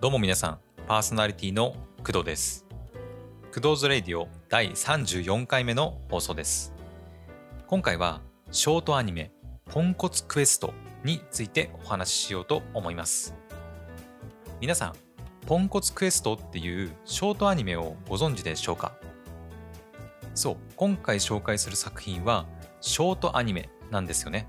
どうも皆さん、パーソナリティの工藤です。工藤ズレイディオ第34回目の放送です。今回はショートアニメポンコツクエストについてお話ししようと思います。皆さん、ポンコツクエストっていうショートアニメをご存知でしょうか？そう、今回紹介する作品はショートアニメなんですよね。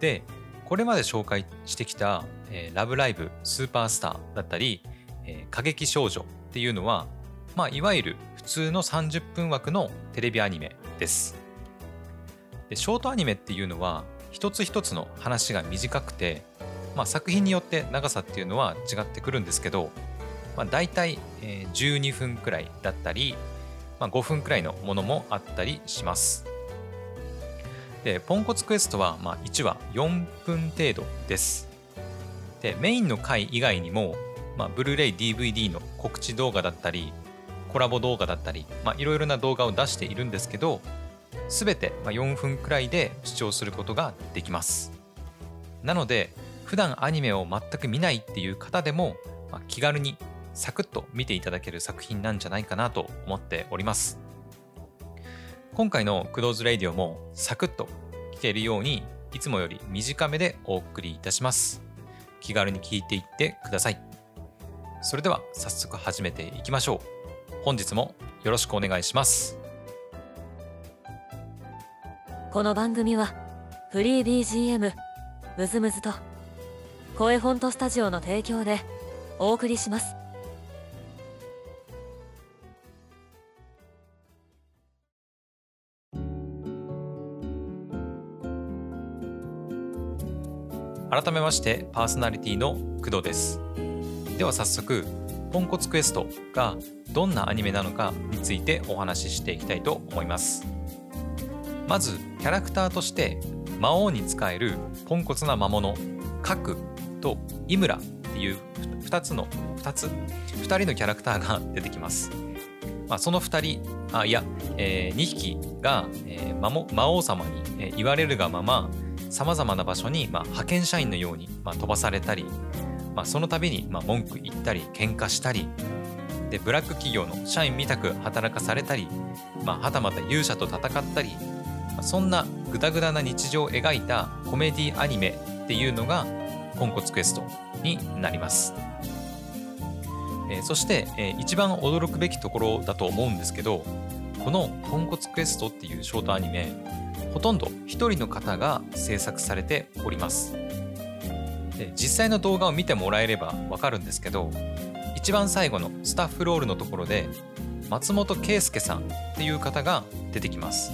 で、これまで紹介してきた「えーラブライブスーパースター」だったり「えー過激少女」っていうのは、まあ、いわゆる普通の30分枠のテレビアニメです。でショートアニメっていうのは一つ一つの話が短くて、まあ、作品によって長さっていうのは違ってくるんですけど、まあ、大体、えー12分くらいだったり、まあ、5分くらいのものもあったりします。でポンコツクエストは、まあ、1話4分程度です。でメインの回以外にも、まあ、ブルーレイ DVD の告知動画だったりコラボ動画だったり、いろいろな動画を出しているんですけど全て4分くらいで視聴することができます。なので普段アニメを全く見ないっていう方でも、まあ、気軽にサクッと見ていただける作品なんじゃないかなと思っております。今回のクローズレイディオもサクッと聞けるようにいつもより短めでお送りいたします。気軽に聞いていってください。それでは早速始めていきましょう。本日もよろしくお願いします。この番組はフリー BGM ムズムズと声フォントスタジオの提供でお送りします改めましてパーソナリティの工藤です。では早速、ポンコツクエストがどんなアニメなのかについてお話ししていきたいと思います。まず、キャラクターとして魔王に使えるポンコツな魔物、カクとイムラっていう2つの、2つ、2人のキャラクターが 出てきます。まあ、その2人、あいや、え2匹が、えー魔も魔王様に、えー言われるがまま、さまざまな場所に、まあ、派遣社員のように、まあ、飛ばされたり、まあ、その度に、まあ、文句言ったり喧嘩したりでブラック企業の社員みたく働かされたり、まあ、はたまた勇者と戦ったり、まあ、そんなグダグダな日常を描いたコメディアニメっていうのがポンコツクエストになります。えーそして、えー一番驚くべきところだと思うんですけどこの「ポンコツクエスト」っていうショートアニメほとんど一人の方が制作されております。で実際の動画を見てもらえればわかるんですけど一番最後のスタッフロールのところで松本圭介さんっていう方が出てきます。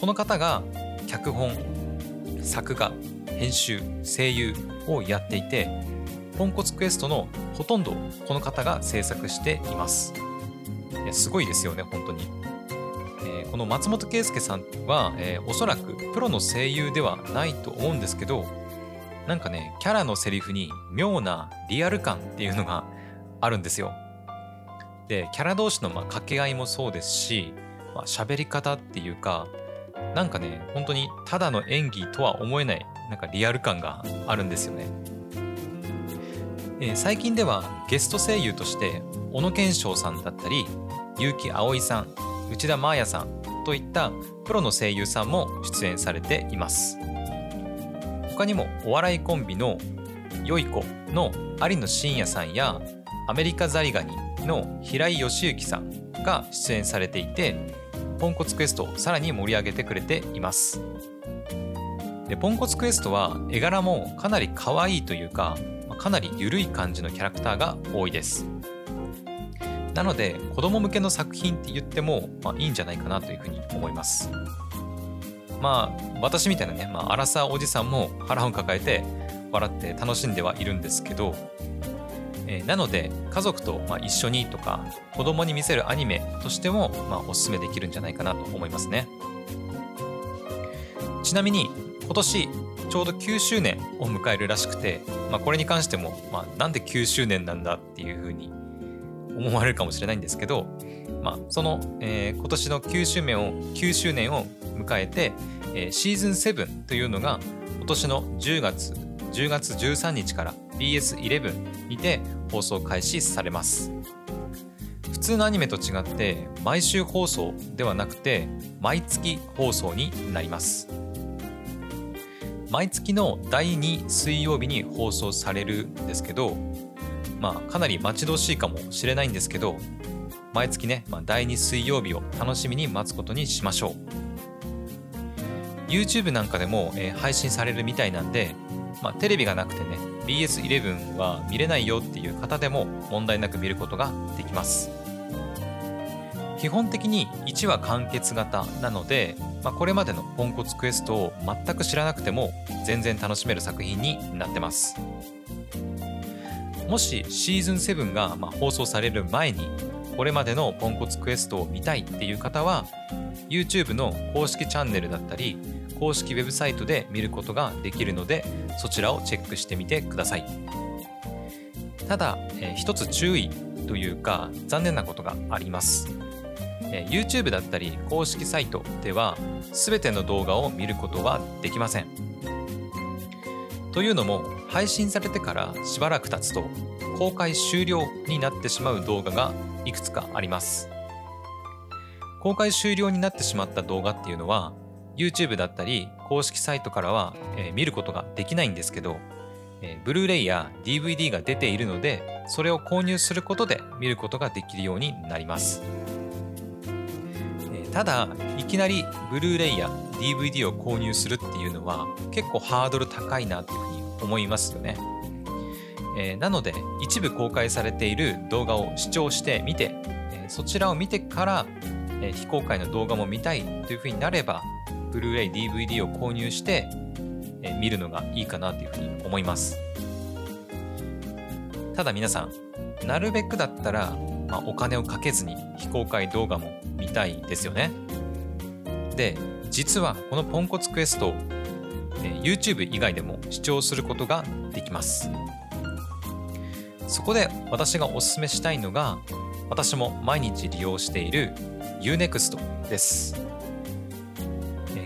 この方が脚本作画編集声優をやっていてポンコツクエストのほとんどこの方が制作しています。いやすごいですよね本当に。この松本圭介さんは、えーおそらくプロの声優ではないと思うんですけどなんかねキャラのセリフに妙なリアル感っていうのがあるんですよ。でキャラ同士のまあ掛け合いもそうですしまあ喋り方っていうかなんかね本当にただの演技とは思えないなんかリアル感があるんですよね。えー最近ではゲスト声優として小野賢章さんだったり結城葵さん内田真彩さんといったプロの声優さんも出演されています。他にもお笑いコンビのよい子の有野真也さんやアメリカザリガニの平井義行さんが出演されていてポンコツクエストをさらに盛り上げてくれています。でポンコツクエストは絵柄もかなり可愛いというかかなり緩い感じのキャラクターが多いです。なので子供向けの作品って言っても、まあ、いいんじゃないかなというふうに思います。まあ私みたいなね、まあ、アラサーおじさんも腹を抱えて笑って楽しんではいるんですけど、えーなので家族とまあ一緒にとか子供に見せるアニメとしてもまあおすすめできるんじゃないかなと思いますね。ちなみに今年ちょうど9周年を迎えるらしくて、まあ、これに関しても、まあ、なんで9周年なんだっていうふうに思われるかもしれないんですけど、まあ、その、えー今年の9周年を ,9 周年を迎えて、えーシーズン7というのが今年の10月10月13日から BS11 にて放送開始されます。普通のアニメと違って毎週放送ではなくて毎月放送になります。毎月の第2水曜日に放送されるんですけどまあかなり待ち遠しいかもしれないんですけど毎月ね、まあ、第2水曜日を楽しみに待つことにしましょう。YouTube なんかでも、えー、配信されるみたいなんで、まあ、テレビがなくてね BS11 は見れないよっていう方でも問題なく見ることができます。基本的に1話完結型なので、まあ、これまでのポンコツクエストを全く知らなくても全然楽しめる作品になってます。もしシーズン7がま放送される前にこれまでのポンコツクエストを見たいっていう方は YouTube の公式チャンネルだったり公式ウェブサイトで見ることができるのでそちらをチェックしてみてください。ただ、えー、一つ注意というか残念なことがあります、えー、YouTube だったり公式サイトでは全ての動画を見ることはできません。というのも配信されてからしばらく経つと公開終了になってしまう動画がいくつかあります。公開終了になってしまった動画っていうのは YouTube だったり公式サイトからは、え、見ることができないんですけど、え、ブルーレイや DVD が出ているのでそれを購入することで見ることができるようになります、え、ただいきなりブルーレイや DVD を購入するっていうのは結構ハードル高いなっていうふうに思いますよね、えー、なので一部公開されている動画を視聴してみて、えー、そちらを見てから、えー、非公開の動画も見たいというふうになればブルーレイ DVD を購入して、え見るのがいいかなというふうに思います。ただ皆さんなるべくだったら、まあ、お金をかけずに非公開動画も見たいですよね。で実はこのポンコツクエスト、YouTube 以外でも視聴することができます。そこで私がおすすめしたいのが私も毎日利用している Unext です。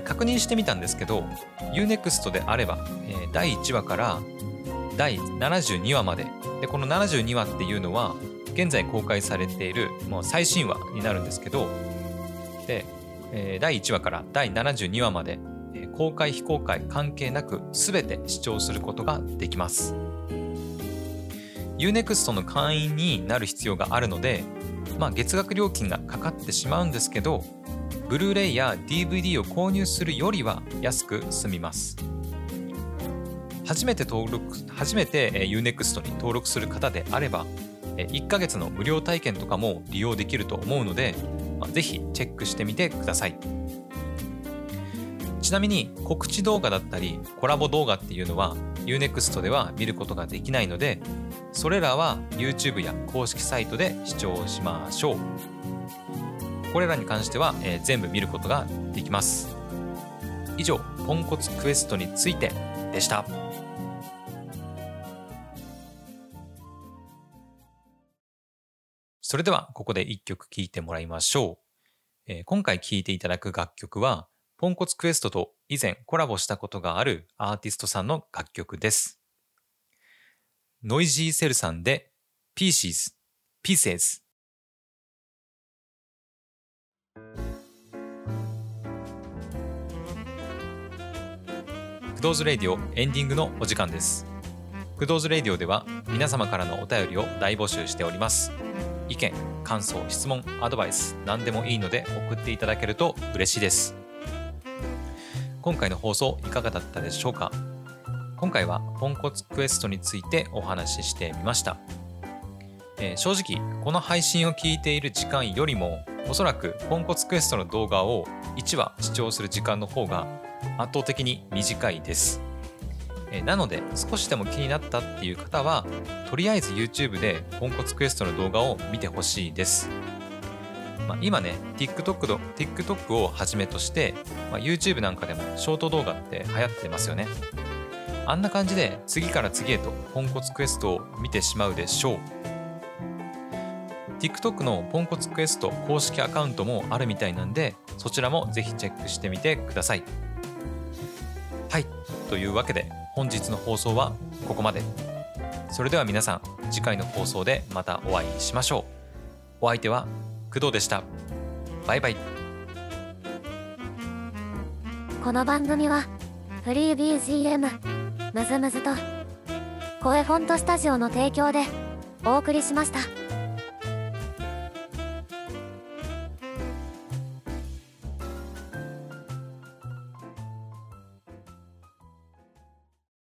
確認してみたんですけど UNEXT であれば、第1話から第72話まで。でこの72話っていうのは現在公開されているもう最新話になるんですけどで、第1話から第72話まで、公開非公開関係なく全て視聴することができます UNEXT の会員になる必要があるので、まあ、月額料金がかかってしまうんですけどブルーレイや DVD を購入するよりは安く済みます。初めて登録、初めて Unext に登録する方であれば、1ヶ月の無料体験とかも利用できると思うので、ぜひチェックしてみてください。ちなみに告知動画だったりコラボ動画っていうのは Unext では見ることができないので、それらは YouTube や公式サイトで視聴しましょう。これらに関しては、えー、全部見ることができます。以上、ポンコツクエストについてでした。それではここで一曲聴いてもらいましょう。えー、今回聴いていただく楽曲は、ポンコツクエストと以前コラボしたことがあるアーティストさんの楽曲です。ノイジーセルさんで Pieces, Pieces クドーズレディオエンディングのお時間です。クドーズレディオでは皆様からのお便りを大募集しております。意見、感想、質問、アドバイス、何でもいいので送っていただけると嬉しいです。今回の放送いかがだったでしょうか？今回はポンコツクエストについてお話ししてみました。えー、正直、この配信を聞いている時間よりも、おそらくポンコツクエストの動画を1話視聴する時間の方が圧倒的に短いです。えなので少しでも気になったっていう方はとりあえず YouTube でポンコツクエストの動画を見てほしいです。まあ、今ね TikTok, の TikTok をはじめとして、まあ、YouTube なんかでもショート動画って流行ってますよね。あんな感じで次から次へとポンコツクエストを見てしまうでしょう。TikTok のポンコツクエスト公式アカウントもあるみたいなんでそちらもぜひチェックしてみてください。はいというわけで本日の放送はここまでそれでは皆さん次回の放送でまたお会いしましょうお相手は工藤でしたバイバイこの番組はフリー BGM むずむずと声フォントスタジオの提供でお送りしました。